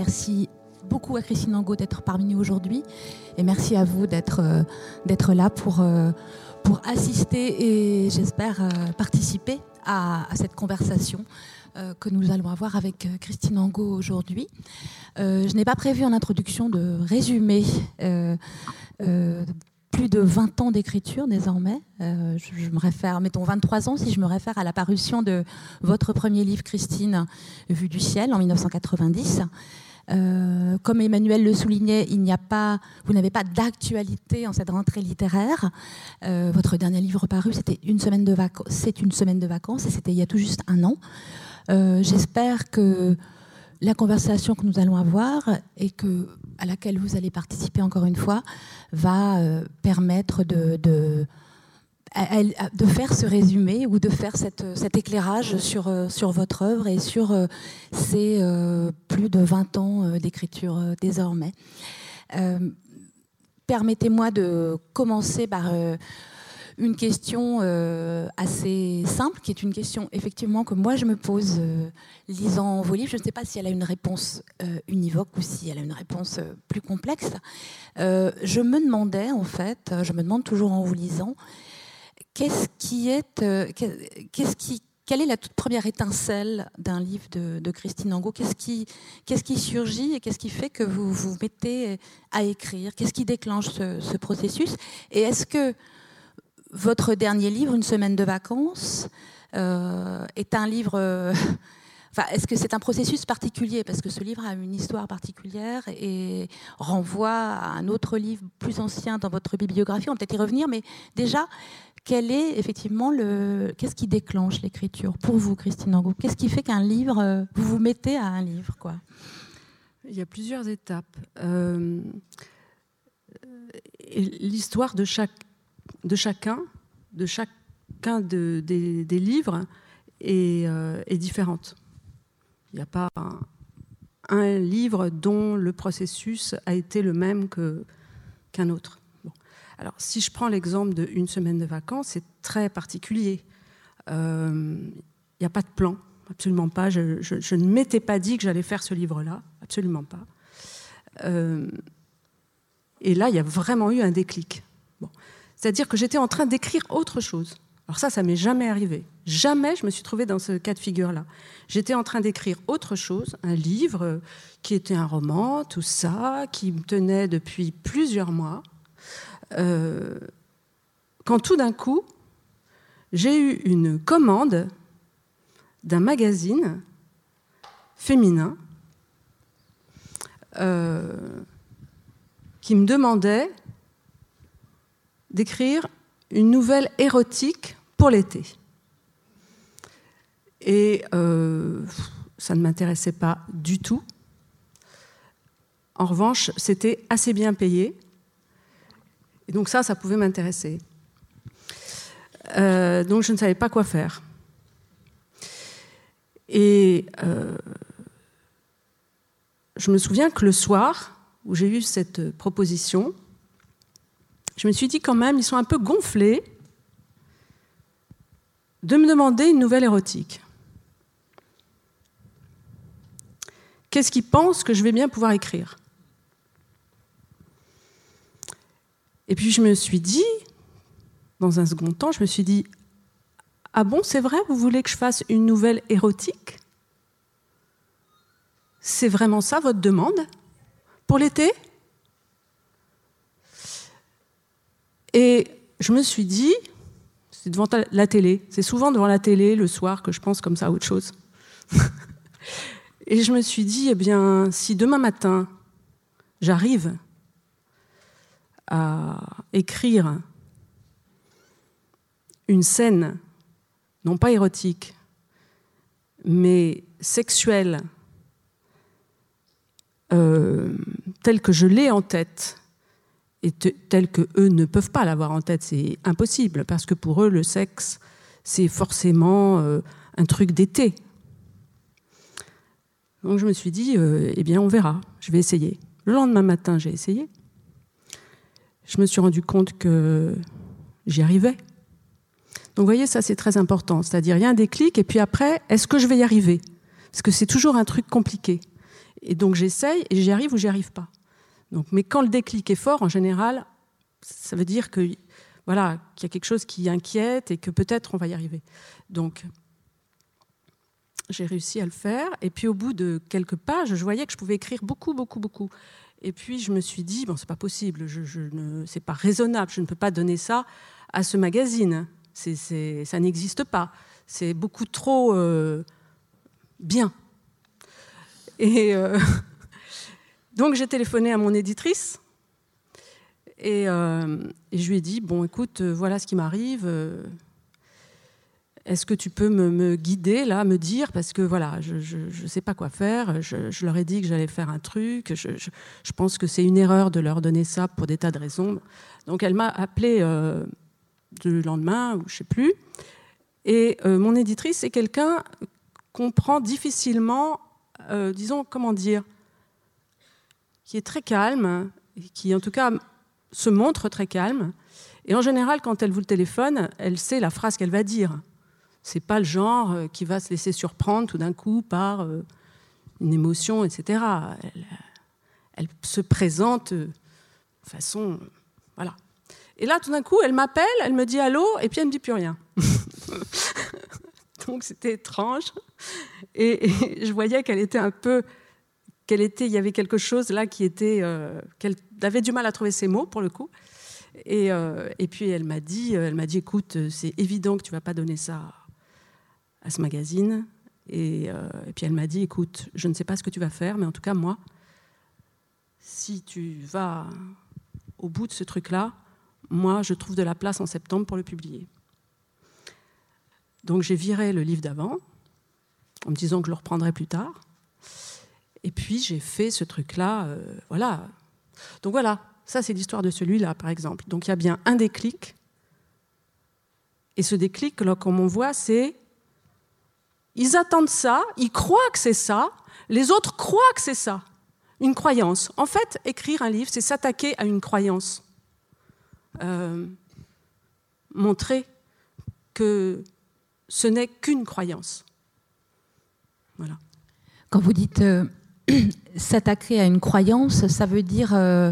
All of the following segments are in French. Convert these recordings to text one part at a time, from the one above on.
Merci beaucoup à Christine Angot d'être parmi nous aujourd'hui et merci à vous d'être euh, là pour, euh, pour assister et j'espère euh, participer à, cette conversation que nous allons avoir avec Christine Angot aujourd'hui. je n'ai pas prévu en introduction de résumer plus de 20 ans d'écriture désormais. je, je, me réfère, mettons 23 ans si je me réfère à la parution de votre premier livre, Christine, Vue du ciel, en 1990. Euh, comme Emmanuel le soulignait, il n'y a pas, vous n'avez pas d'actualité en cette rentrée littéraire. Euh, votre dernier livre paru, c'était une semaine de vacances. C'est une semaine de vacances et c'était il y a tout juste un an. Euh, j'espère que la conversation que nous allons avoir et à laquelle vous allez participer encore une fois va permettre de de faire ce résumé ou de faire cette, cet éclairage sur, euh, sur votre œuvre et sur euh, ces euh, plus de 20 ans d'écriture désormais. Permettez-moi de commencer par une question assez simple, qui est une question effectivement que moi je me pose lisant vos livres. Je ne sais pas si elle a une réponse univoque ou si elle a une réponse plus complexe. je me demandais en fait, je me demande toujours en vous lisant, qu'est-ce qui est, euh, qu'est-ce qui, quelle est la toute première étincelle d'un livre de, Christine Angot? Qu'est-ce qui, qu'est-ce qui surgit et qu'est-ce qui fait que vous vous mettez à écrire? Qu'est-ce qui déclenche ce, processus? Et est-ce que votre dernier livre, Une semaine de vacances, euh, est un livre euh, Enfin, est-ce que c'est un processus particulier? Parce que ce livre a une histoire particulière et renvoie à un autre livre plus ancien dans votre bibliographie. On va peut-être y revenir, mais déjà, quel est effectivement le qu'est-ce qui déclenche l'écriture pour vous, Christine Angot? Qu'est-ce qui fait qu'un livre euh, vous vous mettez à un livre quoi? Il y a plusieurs étapes. Euh, l'histoire de chaque de chacun de chacun de, des, livres est, euh, différente. Il n'y a pas un, livre dont le processus a été le même qu'un autre. Alors, si je prends l'exemple d'une semaine de vacances, c'est très particulier. Il euh, n'y a pas de plan, absolument pas. Je, ne m'étais pas dit que j'allais faire ce livre-là, absolument pas. Euh, et là, il y a vraiment eu un déclic. C'est-à-dire que j'étais en train d'écrire autre chose. Alors ça, ça m'est jamais arrivé. Jamais je me suis trouvée dans ce cas de figure-là. J'étais en train d'écrire autre chose, un livre qui était un roman, tout ça, qui me tenait depuis plusieurs mois. Euh, quand tout d'un coup, j'ai eu une commande d'un magazine féminin euh, qui me demandait d'écrire une nouvelle érotique pour l'été. Et euh, ça ne m'intéressait pas du tout. En revanche, c'était assez bien payé. Et donc ça, ça pouvait m'intéresser. Euh, donc je ne savais pas quoi faire. Et euh, je me souviens que le soir où j'ai eu cette proposition, je me suis dit quand même, ils sont un peu gonflés de me demander une nouvelle érotique. Qu'est-ce qu'ils pensent que je vais bien pouvoir écrire? Et puis je me suis dit, dans un second temps, je me suis dit, ah bon, c'est vrai, vous voulez que je fasse une nouvelle érotique? C'est vraiment ça votre demande? Pour l'été? Et je me suis dit, c'est devant la télé, c'est souvent devant la télé le soir que je pense comme ça à autre chose. Et je me suis dit, eh bien, si demain matin, j'arrive à écrire une scène, non pas érotique, mais sexuelle, euh, telle que je l'ai en tête, et telle que eux ne peuvent pas l'avoir en tête, c'est impossible, parce que pour eux, le sexe, c'est forcément euh, un truc d'été. Donc je me suis dit, euh, eh bien, on verra, je vais essayer. Le lendemain matin, j'ai essayé je me suis rendu compte que j'y arrivais. Donc vous voyez, ça c'est très important. C'est-à-dire, il y a un déclic, et puis après, est-ce que je vais y arriver? Parce que c'est toujours un truc compliqué. Et donc j'essaye et j'y arrive ou j'y arrive pas. Donc, mais quand le déclic est fort, en général, ça veut dire que voilà qu'il y a quelque chose qui inquiète et que peut-être on va y arriver. Donc j'ai réussi à le faire. Et puis au bout de quelques pages, je voyais que je pouvais écrire beaucoup, beaucoup, beaucoup. Et puis je me suis dit bon, c'est pas possible, je, je c'est pas raisonnable, je ne peux pas donner ça à ce magazine. C'est, ça n'existe pas. C'est beaucoup trop euh, bien. Et euh, donc j'ai téléphoné à mon éditrice euh, et, je lui ai dit bon, écoute, voilà ce qui m'arrive. Est-ce que tu peux me, guider là, me dire parce que voilà, je ne sais pas quoi faire. Je, leur ai dit que j'allais faire un truc. Je, pense que c'est une erreur de leur donner ça pour des tas de raisons. Donc elle m'a appelé le lendemain, ou je sais plus. Et euh, mon éditrice, c'est quelqu'un qu'on prend difficilement, euh, disons, comment dire, qui est très calme, qui en tout cas se montre très calme. Et en général, quand elle vous le téléphone, elle sait la phrase qu'elle va dire. C'est pas le genre euh, qui va se laisser surprendre tout d'un coup par une émotion, etc. Elle, elle se présente de façon, voilà, et là, tout d'un coup, elle m'appelle, elle me dit allô, et puis elle ne me dit plus rien. Donc c'était étrange. Et, je voyais qu'elle était un peu, qu'elle était, il y avait quelque chose là qui était, euh, qu'elle avait du mal à trouver ses mots pour le coup. Et, euh, puis elle m'a dit, elle m'a dit, écoute, c'est évident que tu vas pas donner ça à ce magazine. Et, euh, et puis elle m'a dit, écoute, je ne sais pas ce que tu vas faire, mais en tout cas moi, si tu vas au bout de ce truc-là, moi, je trouve de la place en septembre pour le publier. Donc j'ai viré le livre d'avant, en me disant que je le reprendrai plus tard. Et puis j'ai fait ce truc-là, euh, voilà. Donc voilà, ça c'est l'histoire de celui-là, par exemple. Donc il y a bien un déclic. Et ce déclic, là, comme on voit, c'est ils attendent ça, ils croient que c'est ça, les autres croient que c'est ça. Une croyance. En fait, écrire un livre, c'est s'attaquer à une croyance. Euh, montrer que ce n'est qu'une croyance. Voilà. Quand vous dites euh, s'attaquer à une croyance, ça veut dire euh,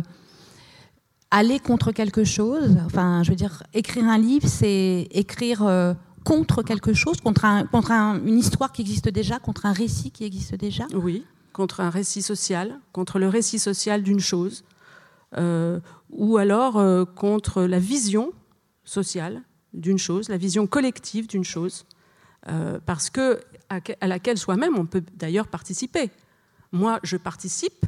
aller contre quelque chose. Enfin, je veux dire, écrire un livre, c'est écrire contre quelque chose, contre, un, contre une histoire qui existe déjà, contre un récit qui existe déjà. Oui, contre un récit social, contre le récit social d'une chose, euh, ou alors euh, contre la vision sociale d'une chose, la vision collective d'une chose, euh, parce que à, laquelle soi-même on peut d'ailleurs participer. Moi, je participe,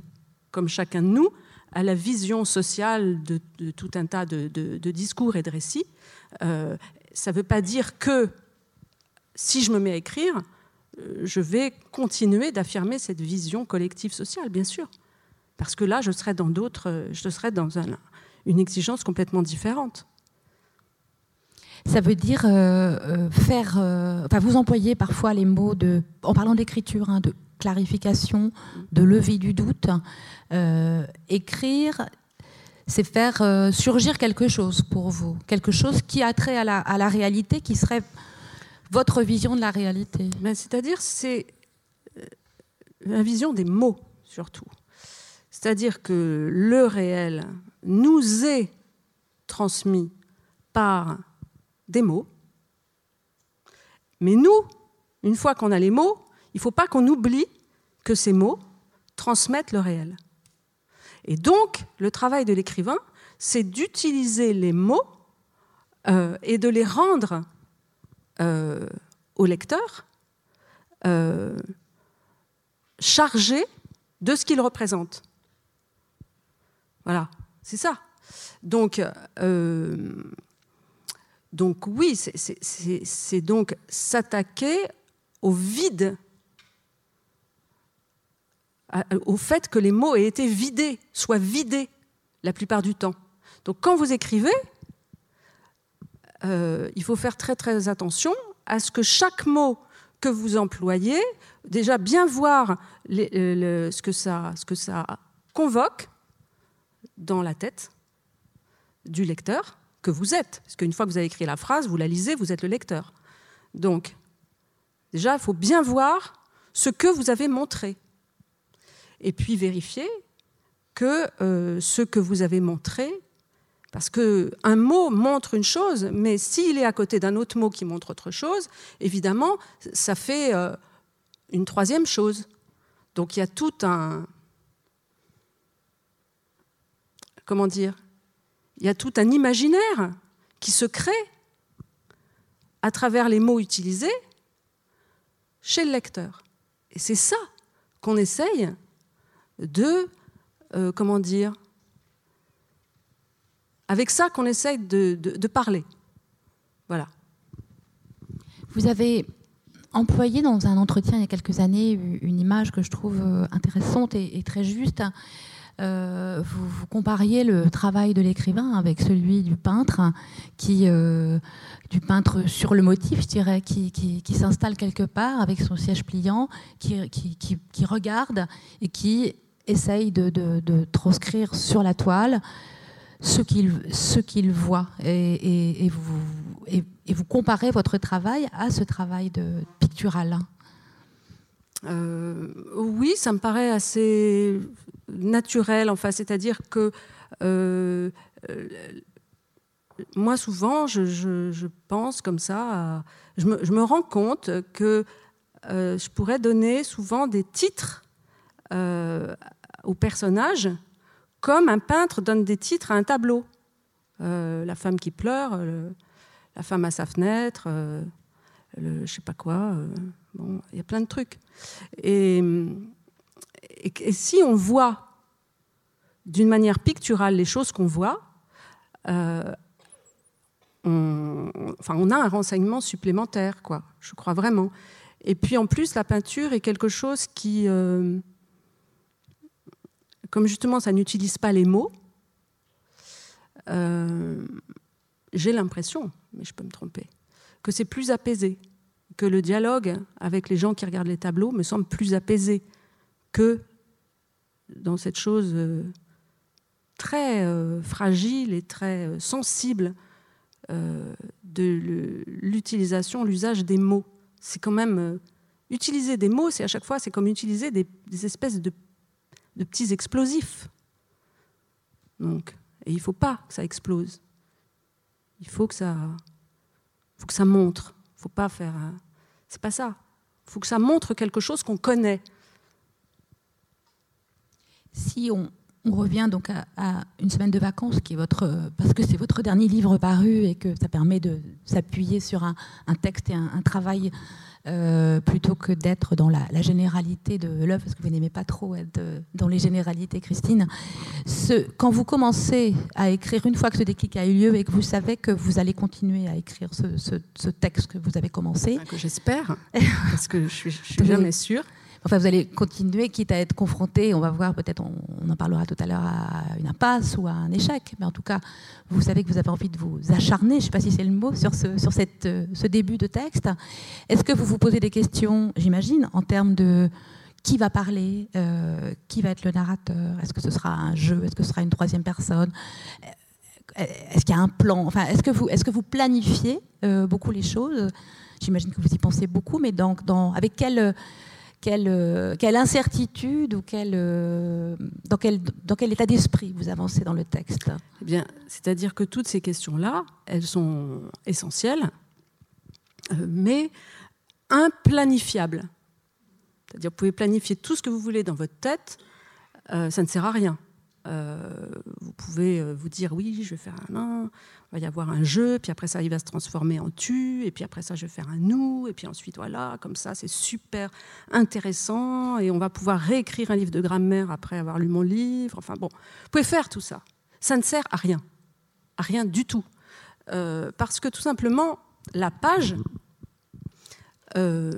comme chacun de nous, à la vision sociale de, tout un tas de, discours et de récits. Ça ne veut pas dire que si je me mets à écrire, je vais continuer d'affirmer cette vision collective sociale, bien sûr parce que là, je serais dans d'autres, je serais dans une exigence complètement différente. Ça veut dire euh, euh, faire. Euh, enfin, vous employez parfois les mots de, en parlant d'écriture, hein, de clarification, de lever du doute. écrire, c'est faire surgir quelque chose pour vous, quelque chose qui a trait à la, réalité, qui serait votre vision de la réalité. C'est-à-dire, c'est la vision des mots surtout. C'est-à-dire que le réel nous est transmis par des mots, mais nous, une fois qu'on a les mots, il ne faut pas qu'on oublie que ces mots transmettent le réel. Et donc, le travail de l'écrivain, c'est d'utiliser les mots euh, et de les rendre euh, au lecteur euh, chargés de ce qu'ils représentent. Voilà, c'est ça. Donc, donc oui, c'est donc s'attaquer au vide, au fait que les mots aient été vidés, soient vidés la plupart du temps. Donc quand vous écrivez, euh, il faut faire très très attention à ce que chaque mot que vous employez, déjà bien voir ce, que ça, ce que ça convoque, dans la tête du lecteur que vous êtes. Parce qu'une fois que vous avez écrit la phrase, vous la lisez, vous êtes le lecteur. Donc, déjà, il faut bien voir ce que vous avez montré. Et puis vérifier que euh, ce que vous avez montré, parce qu'un mot montre une chose, mais s'il est à côté d'un autre mot qui montre autre chose, évidemment, ça fait euh, une troisième chose. Donc il y a tout un... Comment dire Il y a tout un imaginaire qui se crée à travers les mots utilisés chez le lecteur. Et c'est ça qu'on essaye de, euh, comment dire, avec ça qu'on essaye de, parler. Voilà. Vous avez employé dans un entretien il y a quelques années une image que je trouve euh, intéressante et, très juste. Euh, vous, compariez le travail de l'écrivain avec celui du peintre, qui, du peintre sur le motif, je dirais, qui, qui, s'installe quelque part avec son siège pliant, qui, qui regarde et qui essaye de, transcrire sur la toile ce qu'il ce voit. Et, vous, et, vous comparez votre travail à ce travail de pictural. Euh, oui, ça me paraît assez naturel, enfin, c'est-à-dire que euh, moi, souvent, je, pense comme ça, je, me, rends compte que euh, je pourrais donner souvent des titres euh, aux personnages comme un peintre donne des titres à un tableau. Euh, la femme qui pleure, la femme à sa fenêtre, le, je sais pas quoi. bon, il y a plein de trucs. Et, si on voit d'une manière picturale les choses qu'on voit, on, enfin, on a un renseignement supplémentaire, quoi, je crois vraiment. Et puis en plus, la peinture est quelque chose qui, euh, comme justement ça n'utilise pas les mots, euh, j'ai l'impression, mais je peux me tromper, que c'est plus apaisé, que le dialogue avec les gens qui regardent les tableaux me semble plus apaisé que dans cette chose euh, très fragile et très sensible euh, de l'utilisation, l'usage des mots. C'est quand même euh, utiliser des mots, c'est à chaque fois, c'est comme utiliser des, espèces de, petits explosifs. Donc, et il ne faut pas que ça explose. Il faut que ça, faut que ça montre. Faut pas faire. C'est pas ça. Il faut que ça montre quelque chose qu'on connaît. Si on, on revient donc à, une semaine de vacances, qui est votre, parce que c'est votre dernier livre paru et que ça permet de s'appuyer sur un, texte et un, travail euh, plutôt que d'être dans la, généralité de l'œuvre, parce que vous n'aimez pas trop être dans les généralités, Christine. Ce, quand vous commencez à écrire, une fois que ce déclic a eu lieu et que vous savez que vous allez continuer à écrire ce, texte que vous avez commencé. Que j'espère, parce que je suis, suis jamais sûre. Enfin, vous allez continuer, quitte à être confronté, on va voir, peut-être on, en parlera tout à l'heure, à une impasse ou à un échec. Mais en tout cas, vous savez que vous avez envie de vous acharner, je ne sais pas si c'est le mot, sur, ce, sur cette, ce début de texte. Est-ce que vous vous posez des questions, j'imagine, en termes de qui va parler, euh, qui va être le narrateur, est-ce que ce sera un jeu, est-ce que ce sera une troisième personne? Est-ce qu'il y a un plan? Enfin, est-ce que vous, est-ce que vous planifiez euh, beaucoup les choses? J'imagine que vous y pensez beaucoup, mais dans, dans, avec quelle quelle, euh, quelle incertitude ou euh, dans, quel, état d'esprit vous avancez dans le texte eh bien, C'est-à-dire que toutes ces questions-là, elles sont essentielles, euh, mais implanifiables. C'est-à-dire vous pouvez planifier tout ce que vous voulez dans votre tête, ça ne sert à rien. vous pouvez vous dire oui, je vais faire un an, va y avoir un jeu, puis après ça, il va se transformer en tu, et puis après ça, je vais faire un nous, et puis ensuite, voilà, comme ça, c'est super intéressant, et on va pouvoir réécrire un livre de grammaire après avoir lu mon livre. Enfin bon, vous pouvez faire tout ça. Ça ne sert à rien, à rien du tout. Euh, parce que tout simplement, la page, euh,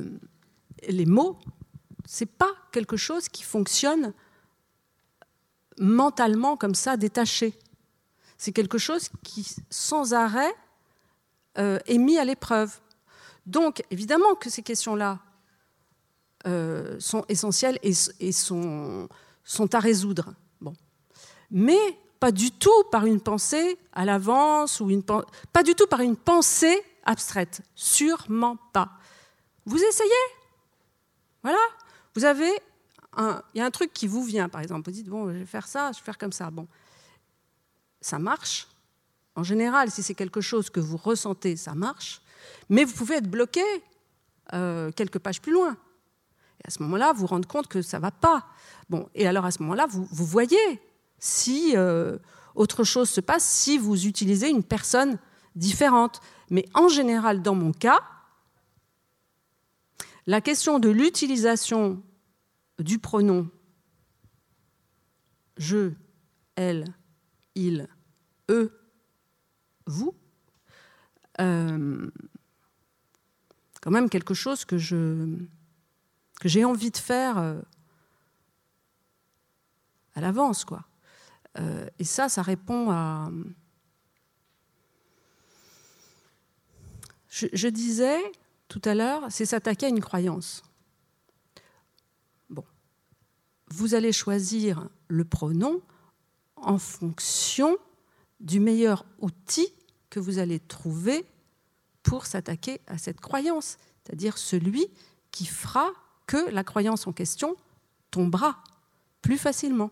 les mots, c'est pas quelque chose qui fonctionne mentalement comme ça, détaché. C'est quelque chose qui, sans arrêt, euh, est mis à l'épreuve. Donc, évidemment que ces questions-là euh, sont essentielles et, sont, à résoudre. Bon. Mais pas du tout par une pensée à l'avance ou une pas du tout par une pensée abstraite, sûrement pas. Vous essayez, voilà, vous avez il y a un truc qui vous vient, par exemple. Vous dites, bon, je vais faire ça, je vais faire comme ça. Bon, ça marche. En général, si c'est quelque chose que vous ressentez, ça marche. Mais vous pouvez être bloqué euh, quelques pages plus loin. Et à ce moment-là, vous vous rendez compte que ça ne va pas. Bon, et alors à ce moment-là, vous, voyez si euh, autre chose se passe, si vous utilisez une personne différente. Mais en général, dans mon cas, la question de l'utilisation du pronom je, elle, il, eux, vous, euh, quand même quelque chose que j'ai envie de faire euh, à l'avance, quoi. Euh, et ça, ça répond à. Je, disais tout à l'heure, c'est s'attaquer à une croyance. Bon, vous allez choisir le pronom en fonction du meilleur outil que vous allez trouver pour s'attaquer à cette croyance, c'est-à-dire celui qui fera que la croyance en question tombera plus facilement.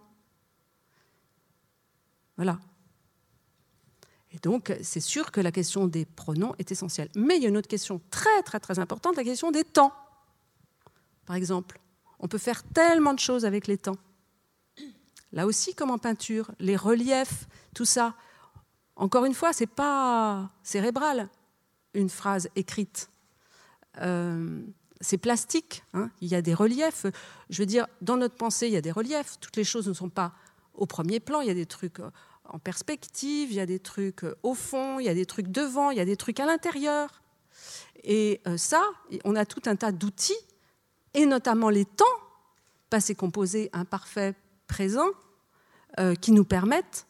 Voilà. Et donc, c'est sûr que la question des pronoms est essentielle. Mais il y a une autre question très, très, très importante, la question des temps. Par exemple, on peut faire tellement de choses avec les temps. Là aussi, comme en peinture, les reliefs, tout ça. Encore une fois, ce n'est pas cérébral, une phrase écrite. Euh, c'est plastique. Hein. Il y a des reliefs. Je veux dire, dans notre pensée, il y a des reliefs. Toutes les choses ne sont pas au premier plan. Il y a des trucs euh, en perspective, il y a des trucs euh, au fond, il y a des trucs devant, il y a des trucs à l'intérieur. Et ça, on a tout un tas d'outils, et notamment les temps, passé composé, imparfait, présent, qui nous permettent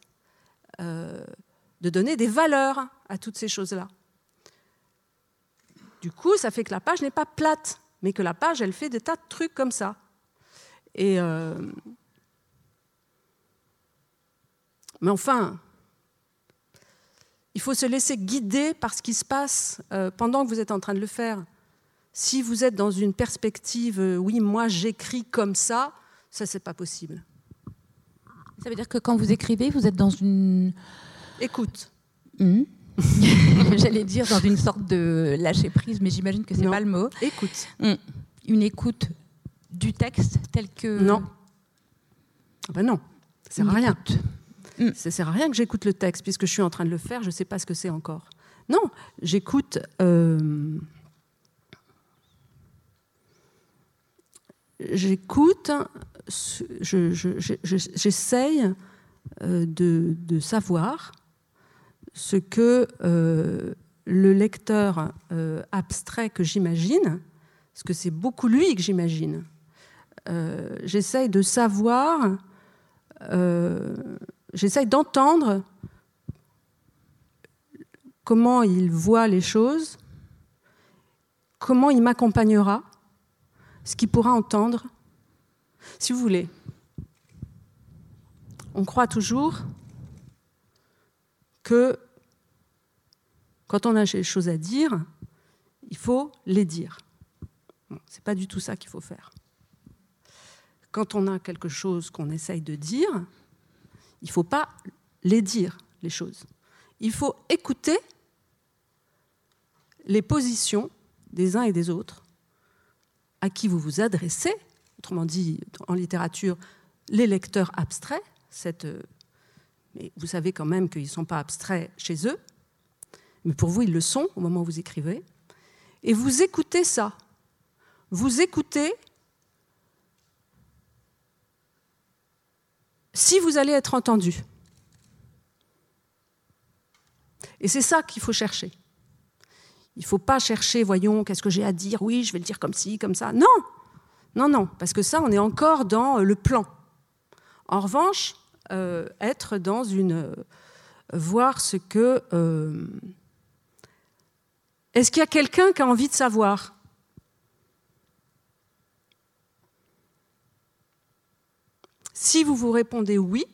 de donner des valeurs à toutes ces choses-là. Du coup, ça fait que la page n'est pas plate, mais que la page, elle fait des tas de trucs comme ça. Et euh, Mais enfin, il faut se laisser guider par ce qui se passe euh, pendant que vous êtes en train de le faire. Si vous êtes dans une perspective, euh, oui, moi j'écris comme ça, ça c'est pas possible. Ça veut dire que quand vous écrivez, vous êtes dans une écoute. Hmm? J'allais dire dans une sorte de lâcher prise, mais j'imagine que c'est pas le mot. Écoute. Hmm. Une écoute du texte tel que. Non. Ah ben non, ça sert à rien. Hmm. Ça sert à rien que j'écoute le texte puisque je suis en train de le faire, je ne sais pas ce que c'est encore. Non, j'écoute. Euh, j'écoute, j'essaye euh, de, savoir ce que euh, le lecteur euh, abstrait que j'imagine, parce que c'est beaucoup lui que j'imagine, j'essaye de savoir, j'essaye d'entendre comment il voit les choses, comment il m'accompagnera, ce qu'il pourra entendre. Si vous voulez, on croit toujours que quand on a des choses à dire, il faut les dire. Ce n'est pas du tout ça qu'il faut faire. Quand on a quelque chose qu'on essaye de dire, il ne faut pas les dire, les choses. Il faut écouter les positions des uns et des autres à qui vous vous adressez, autrement dit en littérature, les lecteurs abstraits, cette mais vous savez quand même qu'ils ne sont pas abstraits chez eux, mais pour vous, ils le sont au moment où vous écrivez. Et vous écoutez ça. Vous écoutez si vous allez être entendu. Et c'est ça qu'il faut chercher. Il ne faut pas chercher, voyons, qu'est-ce que j'ai à dire? Oui, je vais le dire comme ci, comme ça. Non, non, non, parce que ça, on est encore dans le plan. En revanche, euh, être dans une. Euh, voir ce que. Euh, est-ce qu'il y a quelqu'un qui a envie de savoir? Si vous vous répondez oui,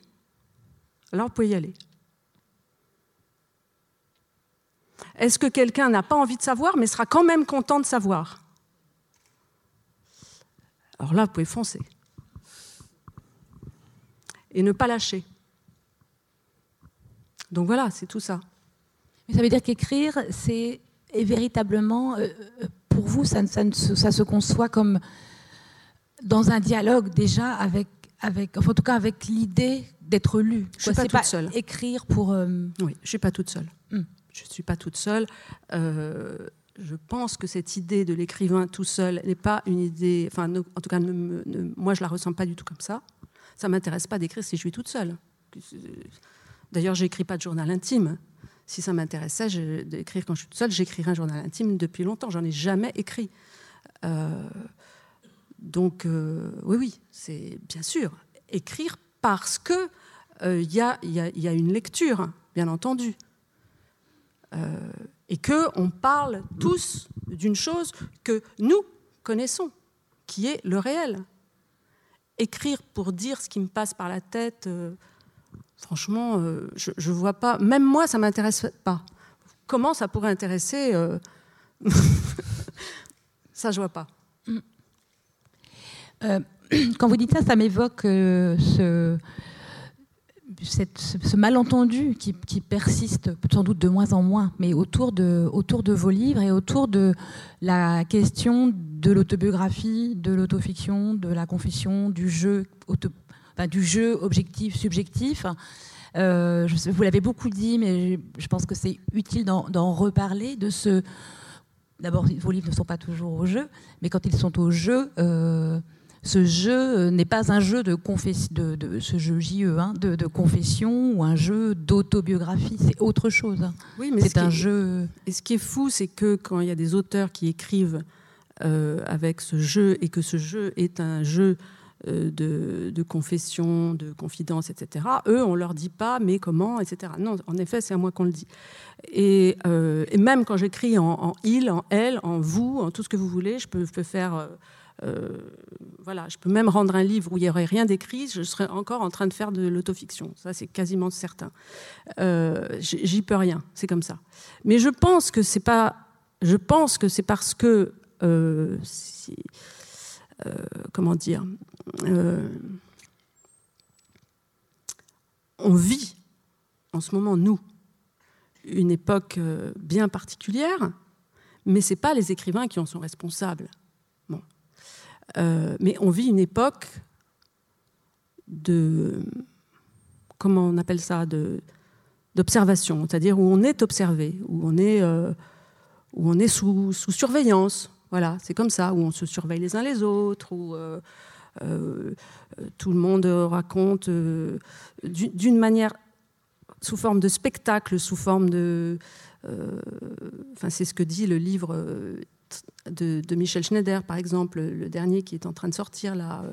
alors vous pouvez y aller. Est-ce que quelqu'un n'a pas envie de savoir mais sera quand même content de savoir? Alors là, vous pouvez foncer. et ne pas lâcher. Donc voilà, c'est tout ça. Mais ça veut dire qu'écrire, c'est véritablement, euh, euh, pour vous, ça, ça, se conçoit comme dans un dialogue déjà avec, avec en tout cas avec l'idée d'être lu. Je ne suis pas toute seule. Écrire pour. Euh, oui, je ne suis pas toute seule. Hmm. Je ne suis pas toute seule. Je pense que cette idée de l'écrivain tout seul n'est pas une idée. Enfin, en tout cas, moi, je la ressens pas du tout comme ça. Ça m'intéresse pas d'écrire si je suis toute seule. D'ailleurs, j'écris pas de journal intime. Si ça m'intéressait d'écrire quand je suis toute seule, j'écrirais un journal intime depuis longtemps. J'en ai jamais écrit. Euh, donc, euh, oui, oui, c'est bien sûr écrire parce que il euh, a, y, a, une lecture, bien entendu, et que on parle tous d'une chose que nous connaissons, qui est le réel. Écrire pour dire ce qui me passe par la tête franchement, euh, je ne vois pas. Même moi, ça ne m'intéresse pas. Comment ça pourrait intéresser euh, Ça, je vois pas. Mm. Euh, quand vous dites ça, ça m'évoque ce, ce, malentendu qui, persiste sans doute de moins en moins, mais autour de, vos livres et autour de la question de l'autobiographie, de l'autofiction, de la confession, du jeu du jeu objectif-subjectif. Euh, vous l'avez beaucoup dit, mais je pense que c'est utile d'en reparler, de ce... D'abord, vos livres ne sont pas toujours au jeu, mais quand ils sont au jeu, euh, ce jeu n'est pas un jeu de, ce jeu JE, hein, de, confession ou un jeu d'autobiographie, c'est autre chose. Oui, mais c'est un jeu. Et ce qui est fou, c'est que quand il y a des auteurs qui écrivent euh, avec ce jeu et que ce jeu est un jeu euh, de, confession, de confidence, etc. Eux, on leur dit pas, mais comment, etc. Non, en effet, c'est à moi qu'on le dit. Et, euh, même quand j'écris en, il, en elle, en vous, en tout ce que vous voulez, je peux, faire. Euh, voilà, je peux même rendre un livre où il n'y aurait rien d'écrit, je serais encore en train de faire de l'autofiction. Ça, c'est quasiment certain. J'y peux rien, c'est comme ça. Mais je pense que c'est pas. Je pense que c'est parce que. Euh, comment dire, euh, on vit en ce moment, nous, une époque euh, bien particulière, mais ce n'est pas les écrivains qui en sont responsables. Bon. mais on vit une époque de, comment on appelle ça, d'observation, c'est-à-dire où on est observé, où on est, où on est sous, sous surveillance, voilà, c'est comme ça, où on se surveille les uns les autres, où euh, euh, tout le monde raconte euh, d'une manière sous forme de spectacle, sous forme de... Enfin, c'est ce que dit le livre de, Michel Schneider, par exemple, le dernier qui est en train de sortir là.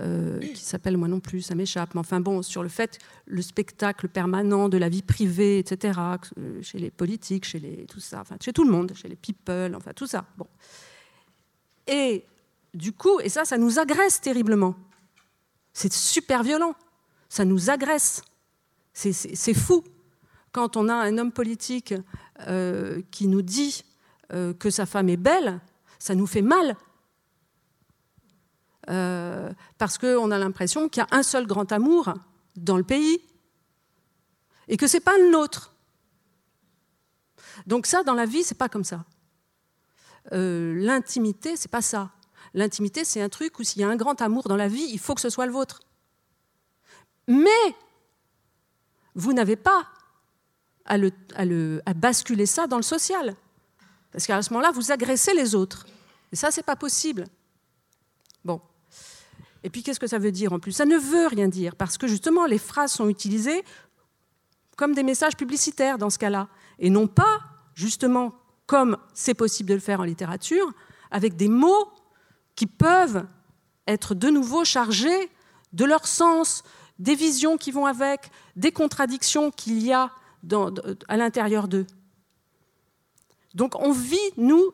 Euh, qui s'appelle moi non plus, ça m'échappe, mais enfin bon, sur le fait, le spectacle permanent de la vie privée, etc., euh, chez les politiques, chez les, tout ça, enfin chez tout le monde, chez les people, enfin tout ça. Bon. Et du coup, et ça, ça nous agresse terriblement. C'est super violent. Ça nous agresse. C'est fou. Quand on a un homme politique euh, qui nous dit que sa femme est belle, ça nous fait mal euh, parce qu'on a l'impression qu'il y a un seul grand amour dans le pays et que ce n'est pas le nôtre. Donc ça, dans la vie, c'est pas comme ça. Euh, L'intimité, c'est pas ça. L'intimité, c'est un truc où s'il y a un grand amour dans la vie, il faut que ce soit le vôtre. Mais vous n'avez pas à, basculer ça dans le social. Parce qu'à ce moment-là, vous agressez les autres. Et ça, c'est pas possible. Bon. Et puis qu'est-ce que ça veut dire en plus? Ça ne veut rien dire, parce que justement les phrases sont utilisées comme des messages publicitaires dans ce cas-là, et non pas justement comme c'est possible de le faire en littérature, avec des mots qui peuvent être de nouveau chargés de leur sens, des visions qui vont avec, des contradictions qu'il y a à l'intérieur d'eux. Donc on vit, nous,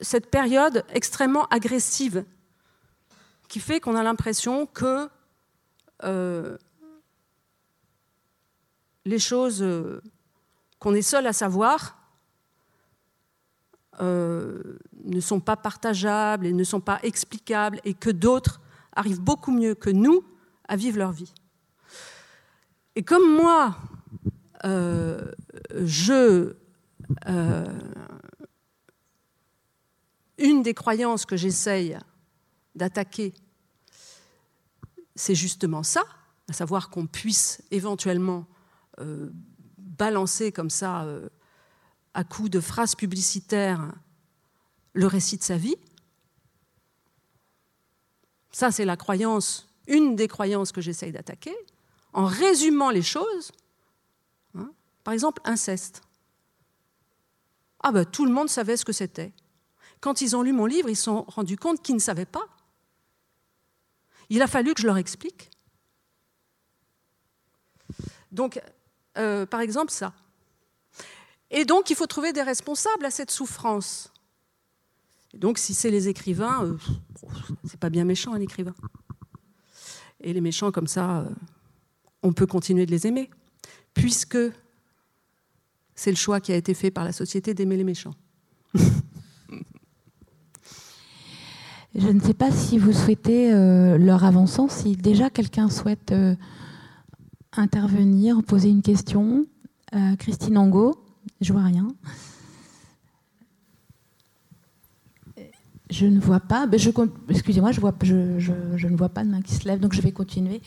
cette période extrêmement agressive qui fait qu'on a l'impression que euh, les choses euh, qu'on est seul à savoir euh, ne sont pas partageables et ne sont pas explicables et que d'autres arrivent beaucoup mieux que nous à vivre leur vie. Et comme moi, je... Euh, une des croyances que j'essaye d'attaquer, c'est justement ça, à savoir qu'on puisse éventuellement euh, balancer comme ça, à coup de phrases publicitaires, le récit de sa vie. Ça, c'est la croyance, une des croyances que j'essaye d'attaquer, en résumant les choses. Hein. Par exemple, inceste. Ah ben, tout le monde savait ce que c'était. Quand ils ont lu mon livre, ils se sont rendus compte qu'ils ne savaient pas. Il a fallu que je leur explique. Donc, euh, par exemple, ça. Et donc, il faut trouver des responsables à cette souffrance. donc, si c'est les écrivains, euh, c'est pas bien méchant un écrivain. Et les méchants comme ça, euh, on peut continuer de les aimer, puisque c'est le choix qui a été fait par la société d'aimer les méchants. Je ne sais pas si vous souhaitez euh, leur avançant, si déjà quelqu'un souhaite euh, intervenir, poser une question. Christine Angot, je vois rien. Je ne vois pas. Je, excusez-moi, je, ne vois pas de main qui se lève, donc je vais continuer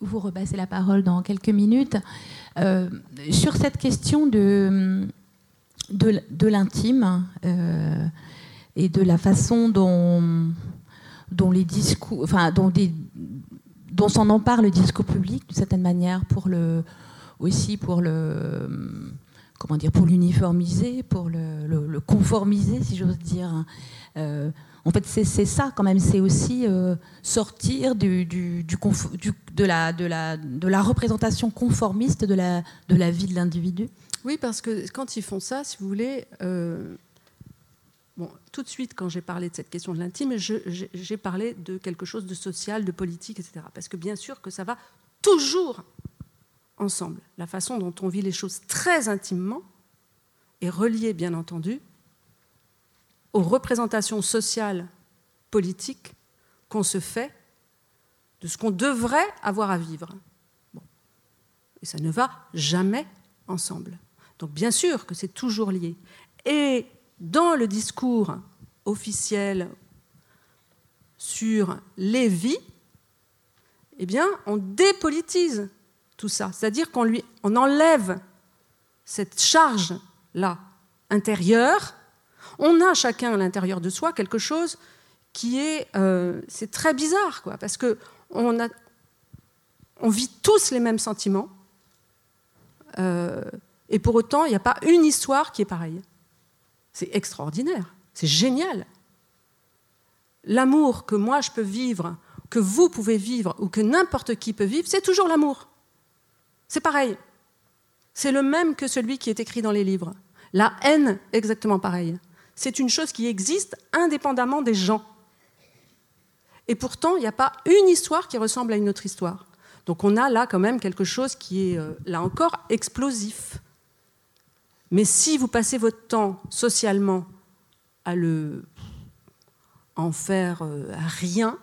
vous repasser la parole dans quelques minutes. Euh, sur cette question de, de, l'intime euh, et de la façon dont, dont les discours, enfin, dont, dont s'en empare le discours public d'une certaine manière pour le, aussi pour le comment dire, pour l'uniformiser, pour le, conformiser, si j'ose dire. Euh, en fait, c'est ça quand même, c'est aussi euh, sortir du, de, la, représentation conformiste de la, vie de l'individu. Oui, parce que quand ils font ça, si vous voulez, euh, tout de suite, quand j'ai parlé de cette question de l'intime, j'ai parlé de quelque chose de social, de politique, etc. Parce que bien sûr que ça va toujours ensemble. La façon dont on vit les choses très intimement est reliée, bien entendu, aux représentations sociales, politiques qu'on se fait de ce qu'on devrait avoir à vivre. Et ça ne va jamais ensemble. Donc bien sûr que c'est toujours lié. Et dans le discours officiel sur les vies, eh bien, on dépolitise tout ça. C'est-à-dire qu'on lui on enlève cette charge-là intérieure on a chacun à l'intérieur de soi quelque chose qui est, euh, c'est très bizarre, quoi, parce que on, vit tous les mêmes sentiments, euh, et pour autant, il n'y a pas une histoire qui est pareille. C'est extraordinaire, c'est génial. L'amour que moi je peux vivre, que vous pouvez vivre, ou que n'importe qui peut vivre, c'est toujours l'amour. C'est pareil. C'est le même que celui qui est écrit dans les livres. La haine, exactement pareil c'est une chose qui existe indépendamment des gens. Et pourtant, il n'y a pas une histoire qui ressemble à une autre histoire. Donc on a là quand même quelque chose qui est, euh, là encore, explosif. Mais si vous passez votre temps socialement à le en faire euh, rien,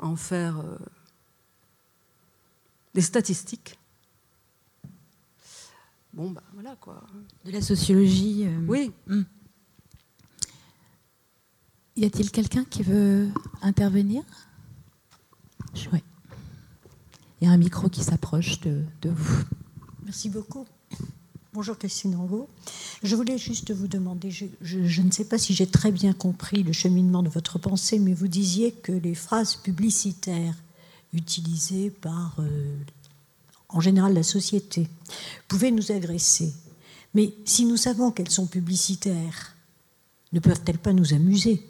à en faire euh, des statistiques, Bon, bah voilà quoi. De la sociologie. Euh, oui. Hmm. Y a-t-il quelqu'un qui veut intervenir? Oui. Il y a un micro qui s'approche de, vous. Merci beaucoup. Bonjour Christine Angot. Je voulais juste vous demander, je, ne sais pas si j'ai très bien compris le cheminement de votre pensée, mais vous disiez que les phrases publicitaires utilisées par euh, en général la société, pouvaient nous agresser. Mais si nous savons qu'elles sont publicitaires, ne peuvent-elles pas nous amuser?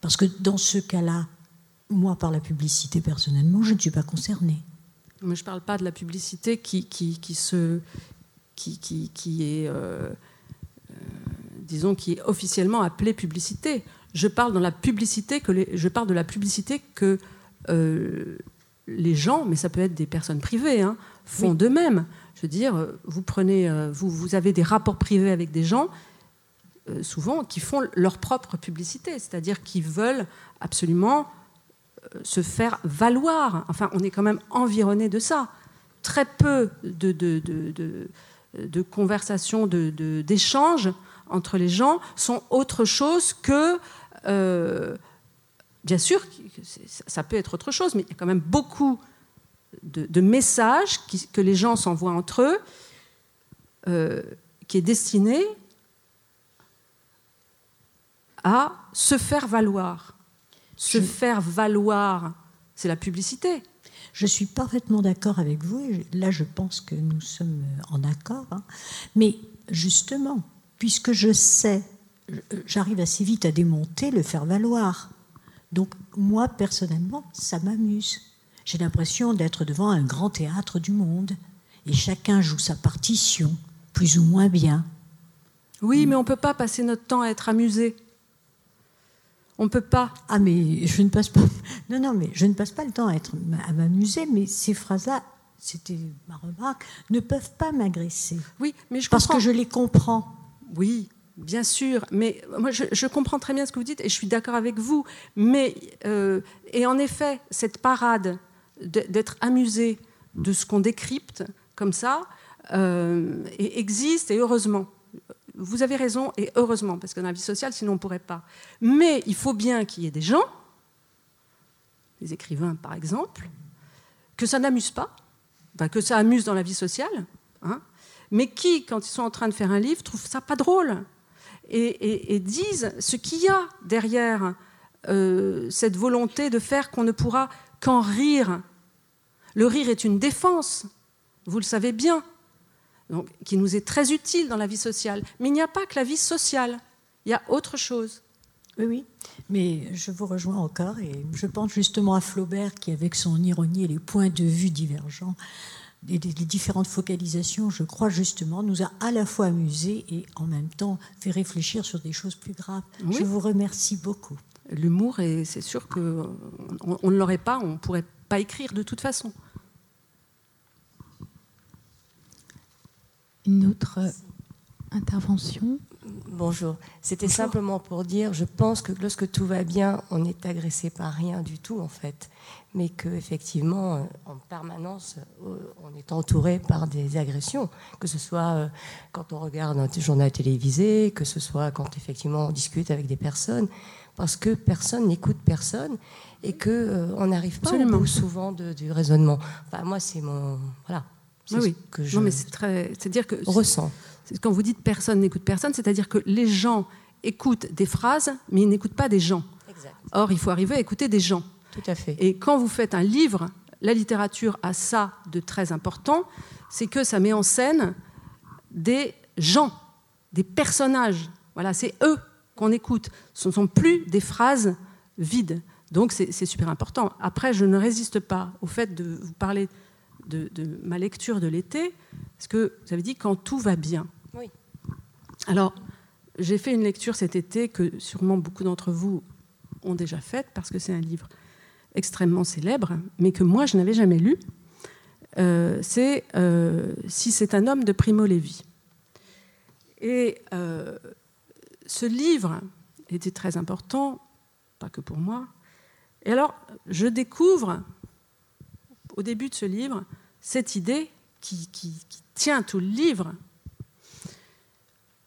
Parce que dans ce cas-là, moi, par la publicité, personnellement, je ne suis pas concernée. Mais je ne parle pas de la publicité qui, qui, se, qui, qui, qui est, euh, euh, disons, qui est officiellement appelée publicité. Je parle, dans la publicité que je parle de la publicité que euh, les gens, mais ça peut être des personnes privées, hein, font d'eux-mêmes. Je veux dire, vous prenez, euh, vous, vous avez des rapports privés avec des gens, euh, souvent, qui font leur propre publicité, c'est-à-dire qui veulent absolument se faire valoir. Enfin, on est quand même environné de ça. Très peu de, de, de, de conversations, d'échanges entre les gens sont autre chose que... Euh, bien sûr, ça peut être autre chose, mais il y a quand même beaucoup de, messages que les gens s'envoient entre eux, euh, qui est destiné à se faire valoir. Se faire valoir, c'est la publicité. Je suis parfaitement d'accord avec vous, et là je pense que nous sommes en accord, hein. mais justement, puisque je sais, j'arrive assez vite à démonter le faire valoir. Donc moi personnellement, ça m'amuse. J'ai l'impression d'être devant un grand théâtre du monde, et chacun joue sa partition, plus ou moins bien. Oui, mais on ne peut pas passer notre temps à être amusé. On ne peut pas. Ah, mais je ne passe pas. Non, non, mais je ne passe pas le temps à, être, à m'amuser, mais ces phrases-là, c'était ma remarque, ne peuvent pas m'agresser. Oui, mais je Parce que je les comprends. Oui, bien sûr. Mais moi, je, comprends très bien ce que vous dites et je suis d'accord avec vous. Mais, euh, et en effet, cette parade d'être amusé de ce qu'on décrypte comme ça euh, existe et heureusement vous avez raison, et heureusement, parce que dans la vie sociale, sinon on ne pourrait pas. Mais il faut bien qu'il y ait des gens, des écrivains par exemple, que ça n'amuse pas, que ça amuse dans la vie sociale, hein, mais qui, quand ils sont en train de faire un livre, trouvent ça pas drôle et, disent ce qu'il y a derrière euh, cette volonté de faire qu'on ne pourra qu'en rire. Le rire est une défense, vous le savez bien donc, qui nous est très utile dans la vie sociale. Mais il n'y a pas que la vie sociale, il y a autre chose. Oui, oui, mais je vous rejoins encore et je pense justement à Flaubert qui, avec son ironie et les points de vue divergents, les, différentes focalisations, je crois justement, nous a à la fois amusés et en même temps fait réfléchir sur des choses plus graves. Je vous remercie beaucoup. L'humour, c'est sûr qu'on on ne l'aurait pas, on ne pourrait pas écrire de toute façon. Une autre intervention? Bonjour. C'était simplement pour dire, je pense que lorsque tout va bien, on n'est agressé par rien du tout en fait, mais qu'effectivement, euh, en permanence, euh, on est entouré par des agressions, que ce soit euh, quand on regarde un journal télévisé, que ce soit quand effectivement on discute avec des personnes, parce que personne n'écoute personne et que on n'arrive pas au bout souvent du raisonnement. Enfin, moi, c'est mon voilà, oui, que je non, mais c'est très, c'est dire que ressens. Quand vous dites personne n'écoute personne, c'est-à-dire que les gens écoutent des phrases, mais ils n'écoutent pas des gens. Exact. Or, il faut arriver à écouter des gens. Tout à fait. Et quand vous faites un livre, la littérature a ça de très important, c'est que ça met en scène des gens, des personnages. Voilà, c'est eux qu'on écoute. Ce ne sont plus des phrases vides. Donc c'est super important. Après, je ne résiste pas au fait de vous parler de, ma lecture de l'été, parce que vous avez dit quand tout va bien. Oui. Alors, j'ai fait une lecture cet été que sûrement beaucoup d'entre vous ont déjà faite, parce que c'est un livre extrêmement célèbre, mais que moi je n'avais jamais lu. Euh, c'est euh, Si c'est un homme de Primo Levi. Et euh, ce livre était très important, pas que pour moi. Et alors, je découvre au début de ce livre cette idée qui, tient tout le livre,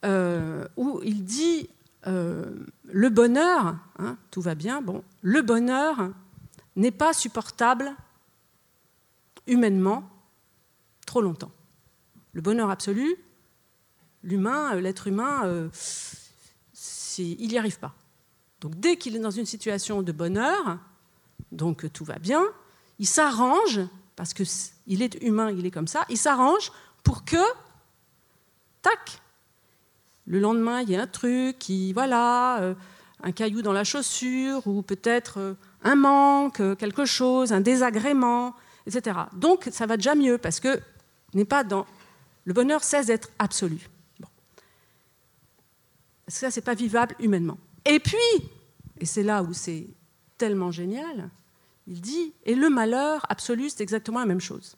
euh, où il dit euh, le bonheur, hein, tout va bien, bon, le bonheur n'est pas supportable humainement trop longtemps. Le bonheur absolu, l'humain, euh, l'être humain, il n'y arrive pas. Donc dès qu'il est dans une situation de bonheur, donc tout va bien, il s'arrange, parce qu'il est humain, il est comme ça, il s'arrange pour que, tac, le lendemain, il y a un truc, qui, voilà, euh, un caillou dans la chaussure, ou peut-être euh, un manque, euh, quelque chose, un désagrément, etc. Donc, ça va déjà mieux, parce que n'est pas dans... Le bonheur cesse d'être absolu. Bon. Ça, c'est pas vivable humainement. Et puis, et c'est là où c'est tellement génial, il dit, et le malheur absolu, c'est exactement la même chose.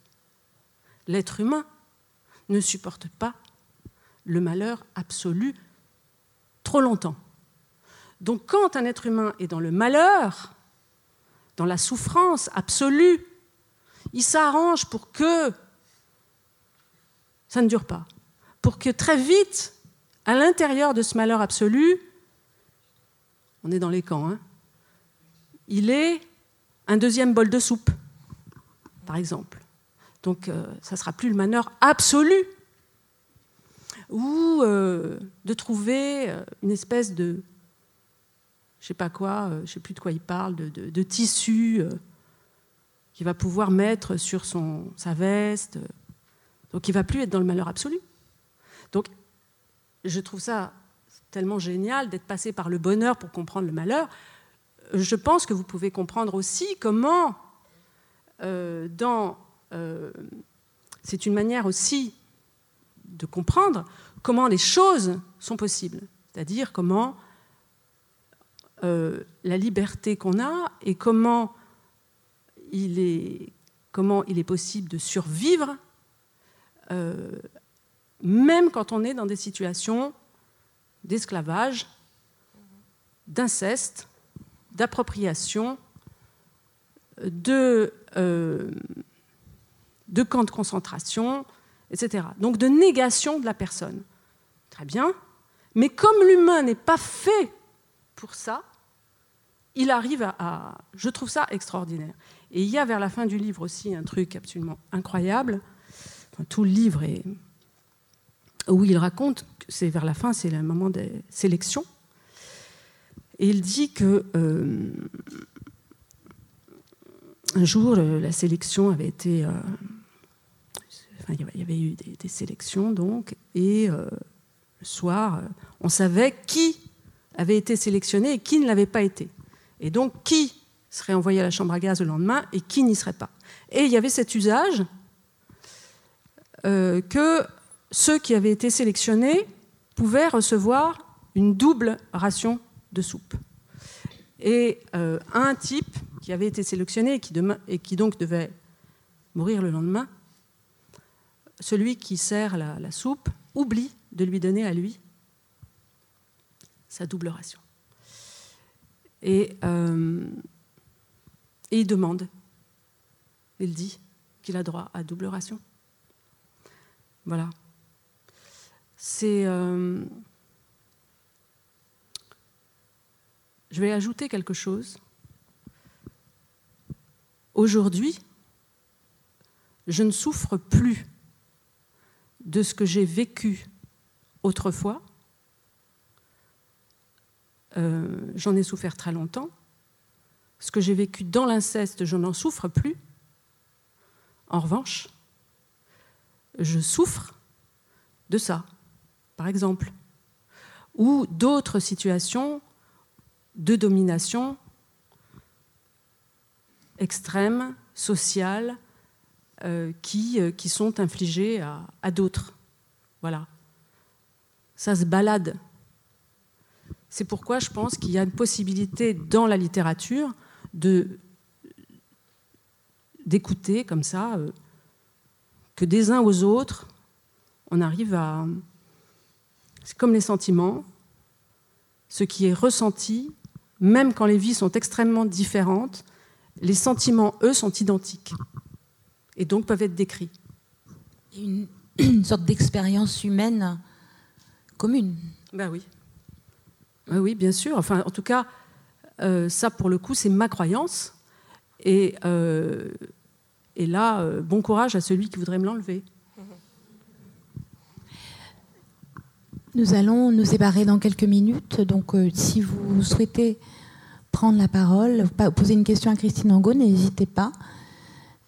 L'être humain ne supporte pas le malheur absolu trop longtemps. Donc quand un être humain est dans le malheur, dans la souffrance absolue. Il s'arrange pour que ça ne dure pas, pour que très vite, à l'intérieur de ce malheur absolu, on est dans les camps, hein, il est un deuxième bol de soupe, par exemple. Donc euh, ça ne sera plus le malheur absolu, ou euh, de trouver euh, une espèce de, je sais pas quoi, je sais plus de quoi il parle, de, tissu qu'il va pouvoir mettre sur sa veste. Donc il va plus être dans le malheur absolu. Donc je trouve ça tellement génial d'être passé par le bonheur pour comprendre le malheur. Je pense que vous pouvez comprendre aussi comment, dans euh, c'est une manière aussi de comprendre comment les choses sont possibles, c'est-à-dire comment euh, la liberté qu'on a et comment il est, possible de survivre, euh, même quand on est dans des situations d'esclavage, d'inceste, d'appropriation, de, de camps de concentration, etc. Donc de négation de la personne. Très bien. Mais comme l'humain n'est pas fait pour ça, il arrive à, Je trouve ça extraordinaire. Et il y a vers la fin du livre aussi un truc absolument incroyable. tout le livre est. Où il raconte, c'est vers la fin, c'est le moment des sélections. Et il dit que. Euh, un jour, la sélection avait été. Euh, il y avait eu des, sélections, donc, et euh, le soir, euh, on savait qui avait été sélectionné et qui ne l'avait pas été. Et donc, qui serait envoyé à la chambre à gaz le lendemain et qui n'y serait pas. Et il y avait cet usage euh, que ceux qui avaient été sélectionnés pouvaient recevoir une double ration de soupe. Et un type qui avait été sélectionné et qui, et donc devait mourir le lendemain celui qui sert la, soupe oublie de lui donner à lui sa double ration. Et, euh, il demande, il dit qu'il a droit à double ration. Voilà. C'est. Euh, je vais ajouter quelque chose. Aujourd'hui, je ne souffre plus de ce que j'ai vécu autrefois. Euh, j'en ai souffert très longtemps. Ce que j'ai vécu dans l'inceste, je n'en souffre plus. En revanche, je souffre de ça, par exemple, ou d'autres situations de domination extrême, sociale, euh, qui, euh, qui, sont infligés à, d'autres. Voilà. Ça se balade. C'est pourquoi je pense qu'il y a une possibilité dans la littérature d'écouter comme ça euh, que des uns aux autres, on arrive à... C'est comme les sentiments, ce qui est ressenti, même quand les vies sont extrêmement différentes, les sentiments, eux, sont identiques et donc peuvent être décrits. Une, une sorte d'expérience humaine commune. Ben oui. oui, bien sûr. Enfin, en tout cas, euh, ça, pour le coup, c'est ma croyance. Et, euh, et là, euh, bon courage à celui qui voudrait me l'enlever. Nous allons nous séparer dans quelques minutes. Donc, si vous souhaitez prendre la parole, poser une question à Christine Angot, n'hésitez pas.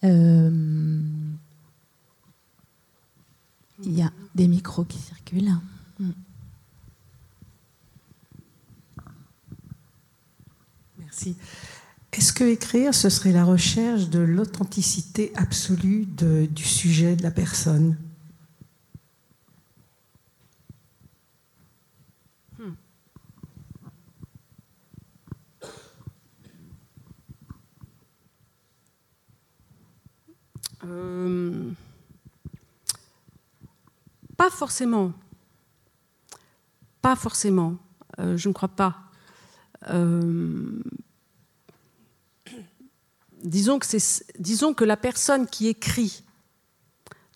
Euh, il y a des micros qui circulent. Merci. Est-ce que écrire, ce serait la recherche de l'authenticité absolue du sujet, de la personne? Euh, pas forcément. Pas forcément. Euh, je ne crois pas. Euh, disons, que la personne qui écrit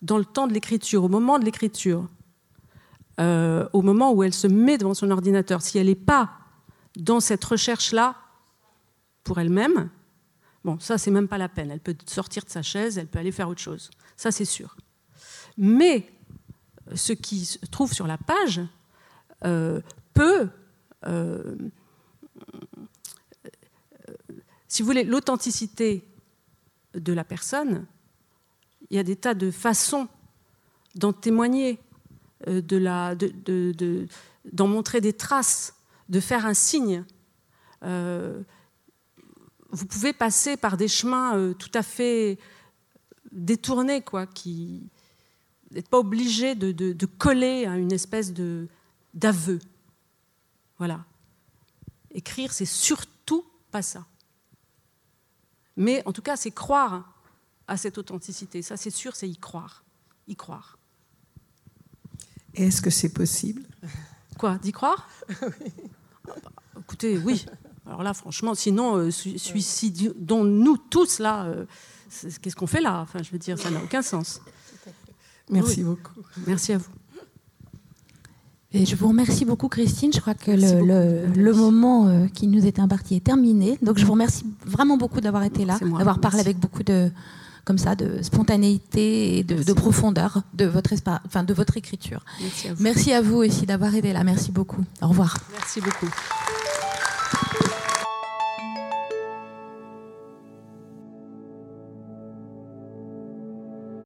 dans le temps de l'écriture, au moment de l'écriture, au moment où elle se met devant son ordinateur, si elle n'est pas dans cette recherche-là pour elle-même, bon, ça, c'est même pas la peine. Elle peut sortir de sa chaise, elle peut aller faire autre chose. Ça, c'est sûr. Mais ce qui se trouve sur la page euh, peut, euh, si vous voulez, l'authenticité de la personne, il y a des tas de façons d'en témoigner, euh, d'en de de, montrer des traces, de faire un signe. Vous pouvez passer par des chemins tout à fait détournés, quoi, qui, n'êtes pas obligé de, coller à une espèce d'aveu. Voilà. Écrire, c'est surtout pas ça. Mais en tout cas, c'est croire à cette authenticité. Ça, c'est sûr, c'est y croire. Y croire. Est-ce que c'est possible? Quoi? D'y croire? Écoutez, oui. Alors là, franchement, sinon, euh, suicidons-nous tous là. Euh, qu'est-ce qu'on fait là? Enfin, je veux dire, ça n'a aucun sens. Merci beaucoup. Merci à vous. Et je vous remercie beaucoup, Christine. Je crois que le, moment euh, qui nous était imparti est terminé. Donc, je vous remercie vraiment beaucoup d'avoir été là, d'avoir parlé avec beaucoup de, comme ça, de spontanéité et de, profondeur de votre, enfin, de votre écriture. Merci à vous. Merci à vous aussi d'avoir été là. Merci beaucoup. Au revoir. Merci beaucoup.